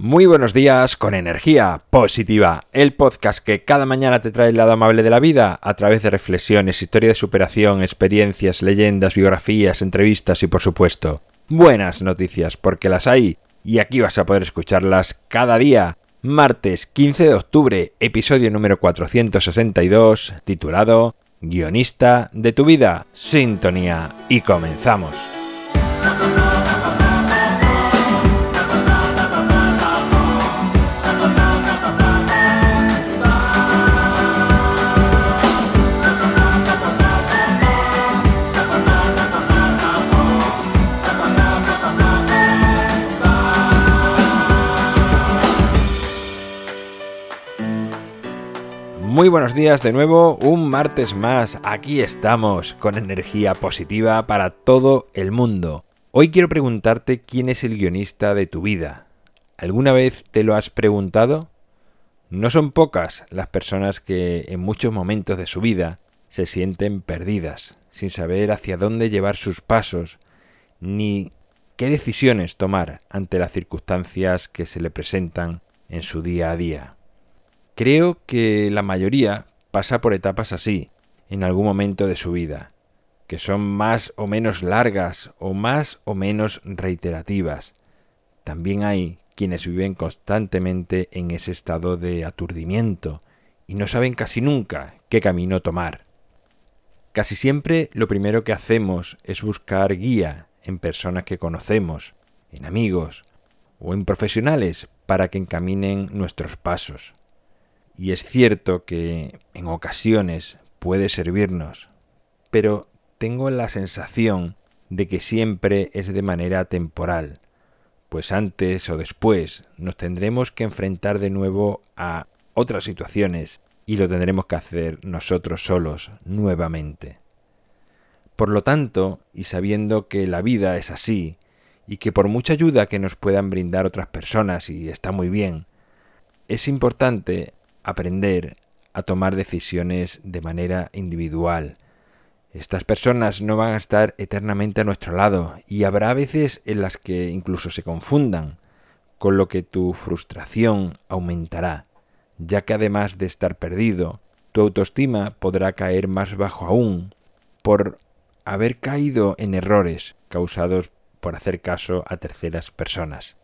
Muy buenos días con energía positiva, el podcast que cada mañana te trae el lado amable de la vida a través de reflexiones, historia de superación, experiencias, leyendas, biografías, entrevistas y por supuesto buenas noticias porque las hay y aquí vas a poder escucharlas cada día. Martes 15 de octubre, episodio número 462, titulado Guionista de tu vida, sintonía y comenzamos. Muy buenos días de nuevo, un martes más, aquí estamos con energía positiva para todo el mundo. Hoy quiero preguntarte quién es el guionista de tu vida. ¿Alguna vez te lo has preguntado? No son pocas las personas que en muchos momentos de su vida se sienten perdidas, sin saber hacia dónde llevar sus pasos, ni qué decisiones tomar ante las circunstancias que se le presentan en su día a día. Creo que la mayoría pasa por etapas así, en algún momento de su vida, que son más o menos largas o más o menos reiterativas. También hay quienes viven constantemente en ese estado de aturdimiento y no saben casi nunca qué camino tomar. Casi siempre lo primero que hacemos es buscar guía en personas que conocemos, en amigos o en profesionales para que encaminen nuestros pasos. Y es cierto que en ocasiones puede servirnos, pero tengo la sensación de que siempre es de manera temporal, pues antes o después nos tendremos que enfrentar de nuevo a otras situaciones y lo tendremos que hacer nosotros solos nuevamente. Por lo tanto, y sabiendo que la vida es así, y que por mucha ayuda que nos puedan brindar otras personas, y está muy bien, es importante aprender a tomar decisiones de manera individual. Estas personas no van a estar eternamente a nuestro lado y habrá veces en las que incluso se confundan, con lo que tu frustración aumentará, ya que además de estar perdido, tu autoestima podrá caer más bajo aún por haber caído en errores causados por hacer caso a terceras personas.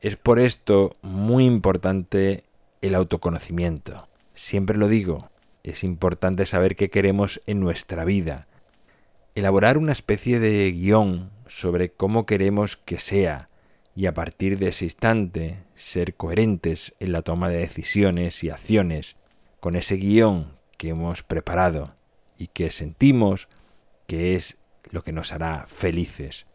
Es por esto muy importante el autoconocimiento. Siempre lo digo, es importante saber qué queremos en nuestra vida. Elaborar una especie de guion sobre cómo queremos que sea y a partir de ese instante ser coherentes en la toma de decisiones y acciones con ese guion que hemos preparado y que sentimos que es lo que nos hará felices.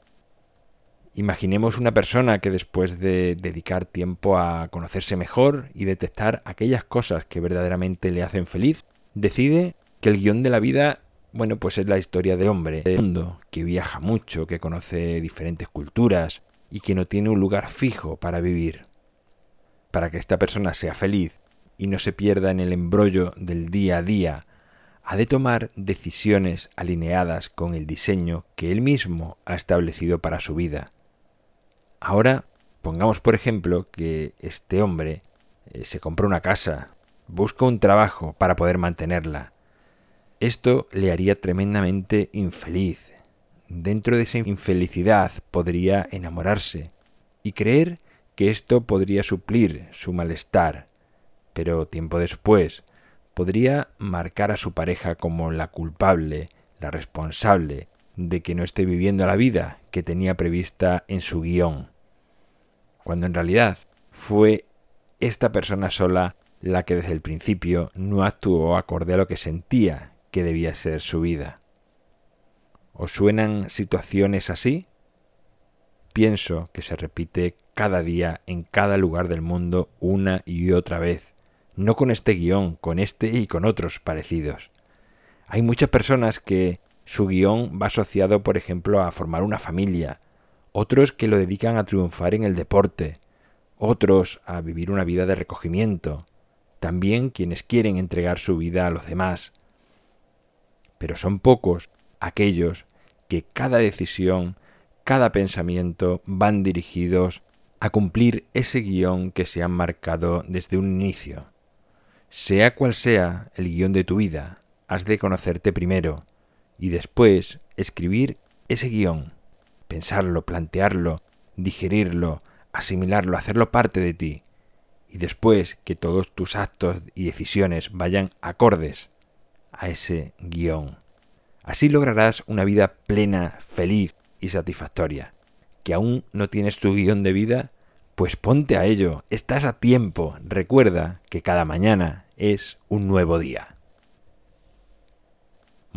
Imaginemos una persona que después de dedicar tiempo a conocerse mejor y detectar aquellas cosas que verdaderamente le hacen feliz, decide que el guion de la vida, bueno, pues es la historia de hombre, de mundo, que viaja mucho, que conoce diferentes culturas y que no tiene un lugar fijo para vivir. Para que esta persona sea feliz y no se pierda en el embrollo del día a día, ha de tomar decisiones alineadas con el diseño que él mismo ha establecido para su vida Ahora, pongamos por ejemplo que este hombre eh, se compra una casa, busca un trabajo para poder mantenerla. Esto le haría tremendamente infeliz. Dentro de esa infelicidad podría enamorarse y creer que esto podría suplir su malestar, pero tiempo después podría marcar a su pareja como la culpable, la responsable de que no esté viviendo la vida que tenía prevista en su guion cuando en realidad fue esta persona sola la que desde el principio no actuó acorde a lo que sentía que debía ser su vida. ¿Os suenan situaciones así? Pienso que se repite cada día en cada lugar del mundo una y otra vez, no con este guion, con este y con otros parecidos. Hay muchas personas que su guion va asociado, por ejemplo, a formar una familia, otros que lo dedican a triunfar en el deporte, otros a vivir una vida de recogimiento, también quienes quieren entregar su vida a los demás. Pero son pocos aquellos que cada decisión, cada pensamiento van dirigidos a cumplir ese guion que se han marcado desde un inicio. Sea cual sea el guion de tu vida, has de conocerte primero y después escribir ese guion, pensarlo, plantearlo, digerirlo, asimilarlo, hacerlo parte de ti, y después que todos tus actos y decisiones vayan acordes a ese guion. Así lograrás una vida plena, feliz y satisfactoria. ¿Que aún no tienes tu guion de vida? Pues ponte a ello, estás a tiempo. Recuerda que cada mañana es un nuevo día.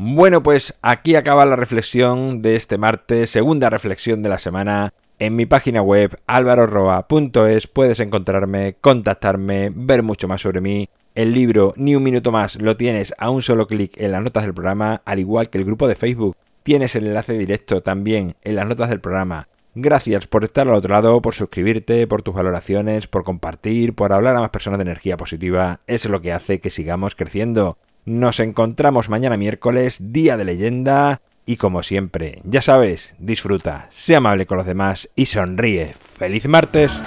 Bueno, pues aquí acaba la reflexión de este martes, segunda reflexión de la semana. En mi página web alvaroroa.es puedes encontrarme, contactarme, ver mucho más sobre mí. El libro Ni un minuto más lo tienes a un solo clic en las notas del programa, al igual que el grupo de Facebook. Tienes el enlace directo también en las notas del programa. Gracias por estar al otro lado, por suscribirte, por tus valoraciones, por compartir, por hablar a más personas de energía positiva. Es lo que hace que sigamos creciendo. Nos encontramos mañana miércoles, día de leyenda. Y como siempre, ya sabes, disfruta, sea amable con los demás y sonríe. ¡Feliz martes!